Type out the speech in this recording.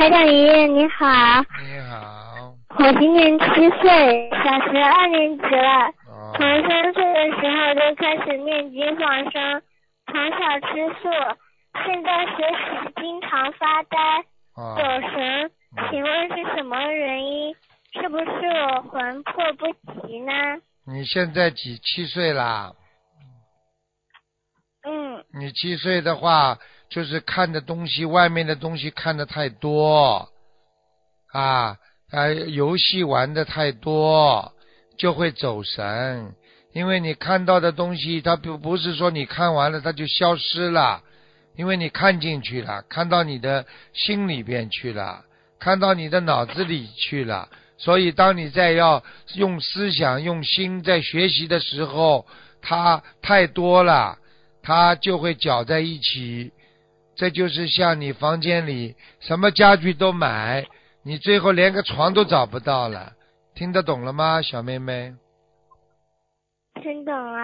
台长爷爷你好，你好，我今年七岁，小学二年级了。哦从三岁的时候就开始念经放生，从小吃素，现在学习经常发呆、哦走神，请问是什么原因？是不是我魂魄不齐呢？你现在几七岁啦？嗯你七岁的话，就是看的东西，外面的东西看的太多，啊啊，游戏玩的太多，就会走神。因为你看到的东西，它不不是说你看完了它就消失了，因为你看进去了，看到你的心里边去了，看到你的脑子里去了。所以，当你在要用思想、用心在学习的时候，它太多了。它就会搅在一起。这就是像你房间里什么家具都买，你最后连个床都找不到了。听得懂了吗，小妹妹？听懂了。